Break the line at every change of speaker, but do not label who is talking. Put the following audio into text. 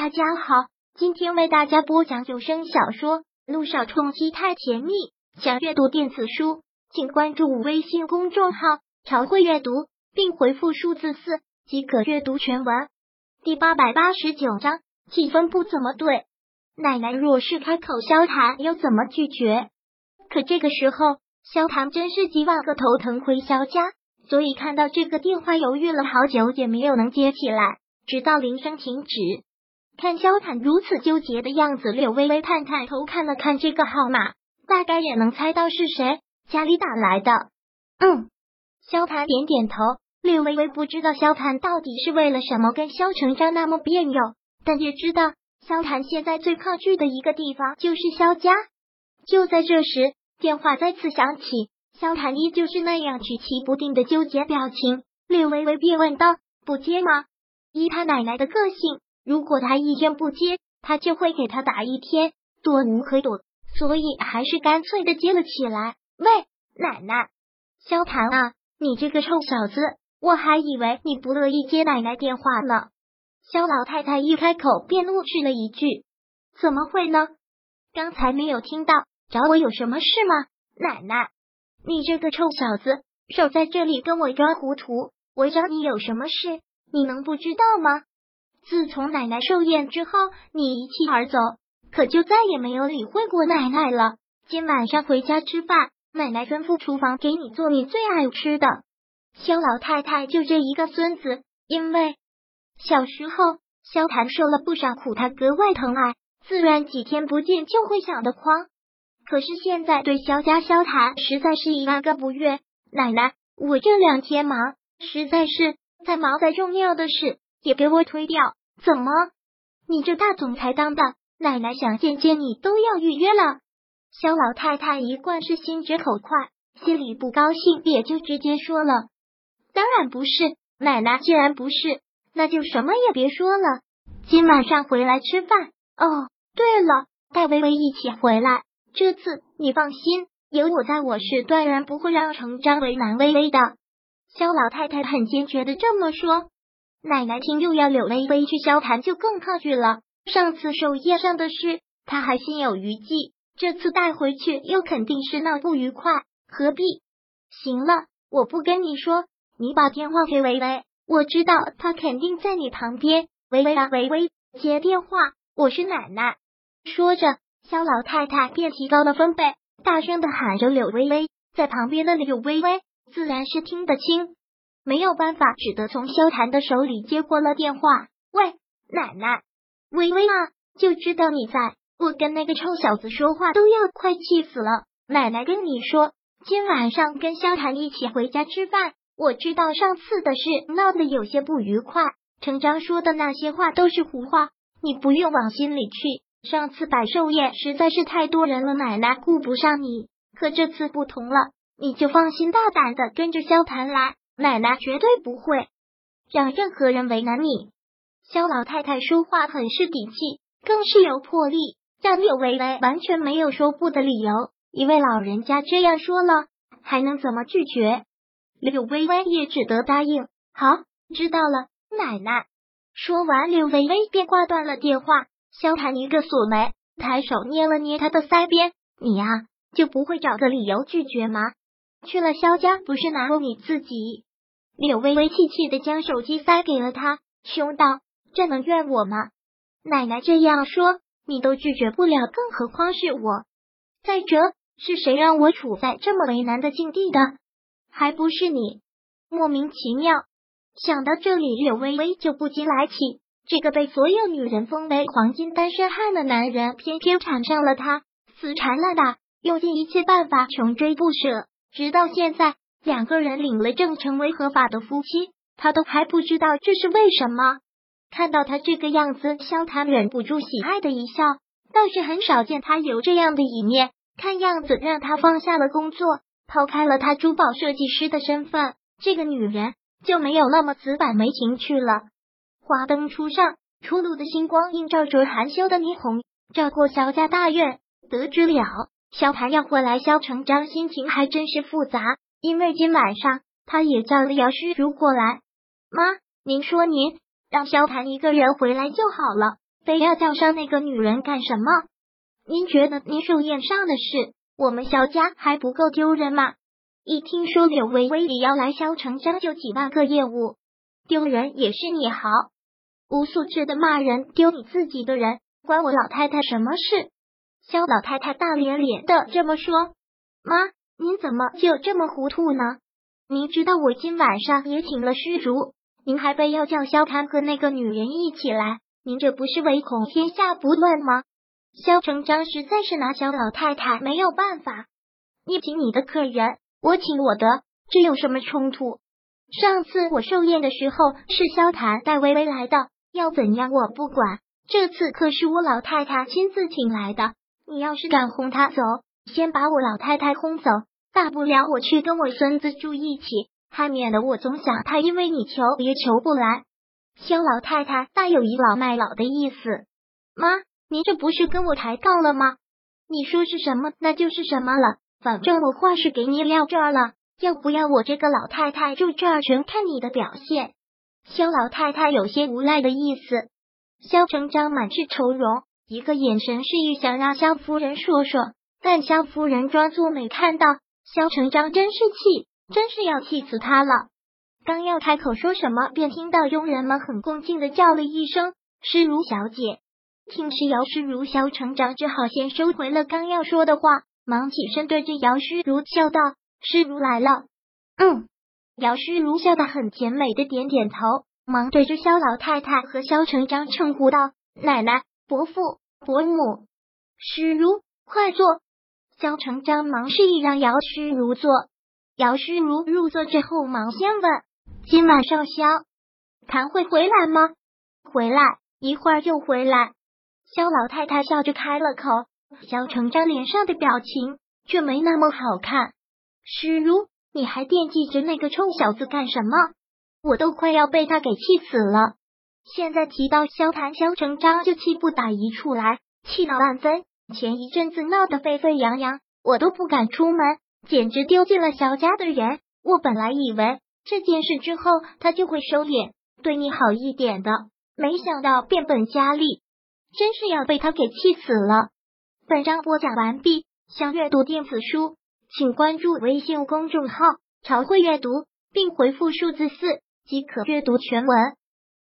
大家好，今天为大家播讲有声小说《路上冲击太甜蜜》。想阅读电子书，请关注微信公众号“朝会阅读”，并回复数字四即可阅读全文。第八百八十九章，气氛不怎么对。奶奶若是开口，萧谈又怎么拒绝？可这个时候，萧谈真是几万个头疼回萧家，所以看到这个电话，犹豫了好久，也没有能接起来，直到铃声停止。看萧坦如此纠结的样子，柳微微探探头看了看这个号码，大概也能猜到是谁家里打来的。嗯，萧坦点点头。柳微微不知道萧坦到底是为了什么跟萧成章那么别扭，但也知道萧坦现在最抗拒的一个地方就是萧家。就在这时，电话再次响起，萧坦依旧是那样举棋不定的纠结表情。柳微微便问道：“不接吗？”依他奶奶的个性。如果他一天不接，他就会给他打一天，躲无可躲，所以还是干脆的接了起来。喂，奶奶，萧谈啊，你这个臭小子，我还以为你不乐意接奶奶电话呢。萧老太太一开口便怒斥了一句：“怎么会呢？刚才没有听到，找我有什么事吗？奶奶，你这个臭小子，守在这里跟我装糊涂，我找你有什么事，你能不知道吗？”自从奶奶寿宴之后，你一气而走，可就再也没有理会过奶奶了。今晚上回家吃饭，奶奶吩咐厨房给你做你最爱吃的。肖老太太就这一个孙子，因为小时候萧谭受了不少苦，他格外疼爱，自然几天不见就会想得慌。可是现在对萧家萧谭实在是一万个不悦。奶奶，我这两天忙，实在是再忙再重要的事也给我推掉。怎么？你这大总裁当的，奶奶想见见你都要预约了。肖老太太一贯是心直口快，心里不高兴也就直接说了。当然不是，奶奶既然不是，那就什么也别说了。今晚上回来吃饭哦。对了，带微微一起回来。这次你放心，有我在，我是断然不会让程章为难微微的。肖老太太很坚决的这么说。奶奶听又要柳微微去萧谈，就更抗拒了。上次寿宴上的事，她还心有余悸，这次带回去又肯定是闹不愉快，何必？行了，我不跟你说，你把电话给微微，我知道她肯定在你旁边。微微啊，微微，接电话，我是奶奶。说着，肖老太太便提高了分贝，大声的喊着柳微微，在旁边的柳微微自然是听得清。没有办法，只得从萧谈的手里接过了电话。喂，奶奶，微微啊，就知道你在。我跟那个臭小子说话都要快气死了。奶奶跟你说，今晚上跟萧谈一起回家吃饭。我知道上次的事闹得有些不愉快，程章说的那些话都是胡话，你不用往心里去。上次百寿宴实在是太多人了，奶奶顾不上你。可这次不同了，你就放心大胆的跟着萧谈来。奶奶绝对不会让任何人为难你。肖老太太说话很是底气，更是有魄力，让柳微微完全没有说不的理由。一位老人家这样说了，还能怎么拒绝？柳微微也只得答应。好，知道了，奶奶。说完，柳微微便挂断了电话。肖谈一个锁眉，抬手捏了捏他的腮边：“你呀，就不会找个理由拒绝吗？去了肖家，不是难为你自己。”柳微微气气的将手机塞给了他，凶道：“这能怨我吗？奶奶这样说，你都拒绝不了，更何况是我。再者，是谁让我处在这么为难的境地的？还不是你？莫名其妙。”想到这里，柳微微就不禁来气：这个被所有女人封为黄金单身汉的男人，偏偏缠上了她，死缠烂打，用尽一切办法穷追不舍，直到现在。两个人领了证，成为合法的夫妻，他都还不知道这是为什么。看到他这个样子，萧谈忍不住喜爱的一笑，倒是很少见他有这样的一面。看样子，让他放下了工作，抛开了他珠宝设计师的身份，这个女人就没有那么死板没情趣了。华灯初上，初露的星光映照着含羞的霓虹，照过萧家大院。得知了萧谈要回来，萧成章心情还真是复杂。因为今晚上他也叫了姚诗如过来。妈，您说您让萧谈一个人回来就好了，非要叫上那个女人干什么？您觉得您寿宴上的事，我们萧家还不够丢人吗？一听说柳微微也要来萧城章，就几万个业务，丢人也是你好，无素质的骂人，丢你自己的人，关我老太太什么事？萧老太太大咧咧的这么说：“妈，您怎么就这么糊涂呢？您知道我今晚上也请了虚竹，您还非要叫萧谈和那个女人一起来。”您这不是唯恐天下不乱吗？萧成章实在是拿小老太太没有办法。你请你的客人，我请我的，这有什么冲突？上次我寿宴的时候是萧谈带微微来的，要怎样我不管。这次可是我老太太亲自请来的，你要是敢轰她走，先把我老太太轰走，大不了我去跟我孙子住一起，还免得我总想他因为你求也求不来。肖老太太大有倚老卖老的意思，妈，您这不是跟我抬杠了吗？你说是什么，那就是什么了。反正我话是给你撂这儿了，要不要我这个老太太住这儿，全看你的表现。肖老太太有些无赖的意思。肖成章满是愁容，一个眼神示意想让肖夫人说说，但萧夫人装作没看到。萧成章真是气，真是要气死他了。刚要开口说什么，便听到佣人们很恭敬的叫了一声“诗如小姐”。听是姚诗如，萧成长只好先收回了刚要说的话，忙起身对着姚诗如笑道：“诗如来了。”嗯，姚诗如笑得很甜美的点点头，忙对着萧老太太和萧成章称呼道：“奶奶、伯父、伯母，诗如快坐。”萧成章忙示意让姚诗如坐。姚诗如入座之后，忙先问。今晚上萧谭会回来吗？回来，一会儿就回来。萧老太太笑着开了口，萧成章脸上的表情却没那么好看。诗如，你还惦记着那个臭小子干什么？我都快要被他给气死了。现在提到萧谭、萧成章就气不打一处来，气恼万分。前一阵子闹得沸沸扬扬，我都不敢出门，简直丢尽了小家的人。我本来以为。这件事之后，他就会收敛，对你好一点的。没想到变本加厉，真是要被他给气死了。本章播讲完毕，想阅读电子书，请关注微信公众号“朝会阅读”，并回复数字四即可阅读全文。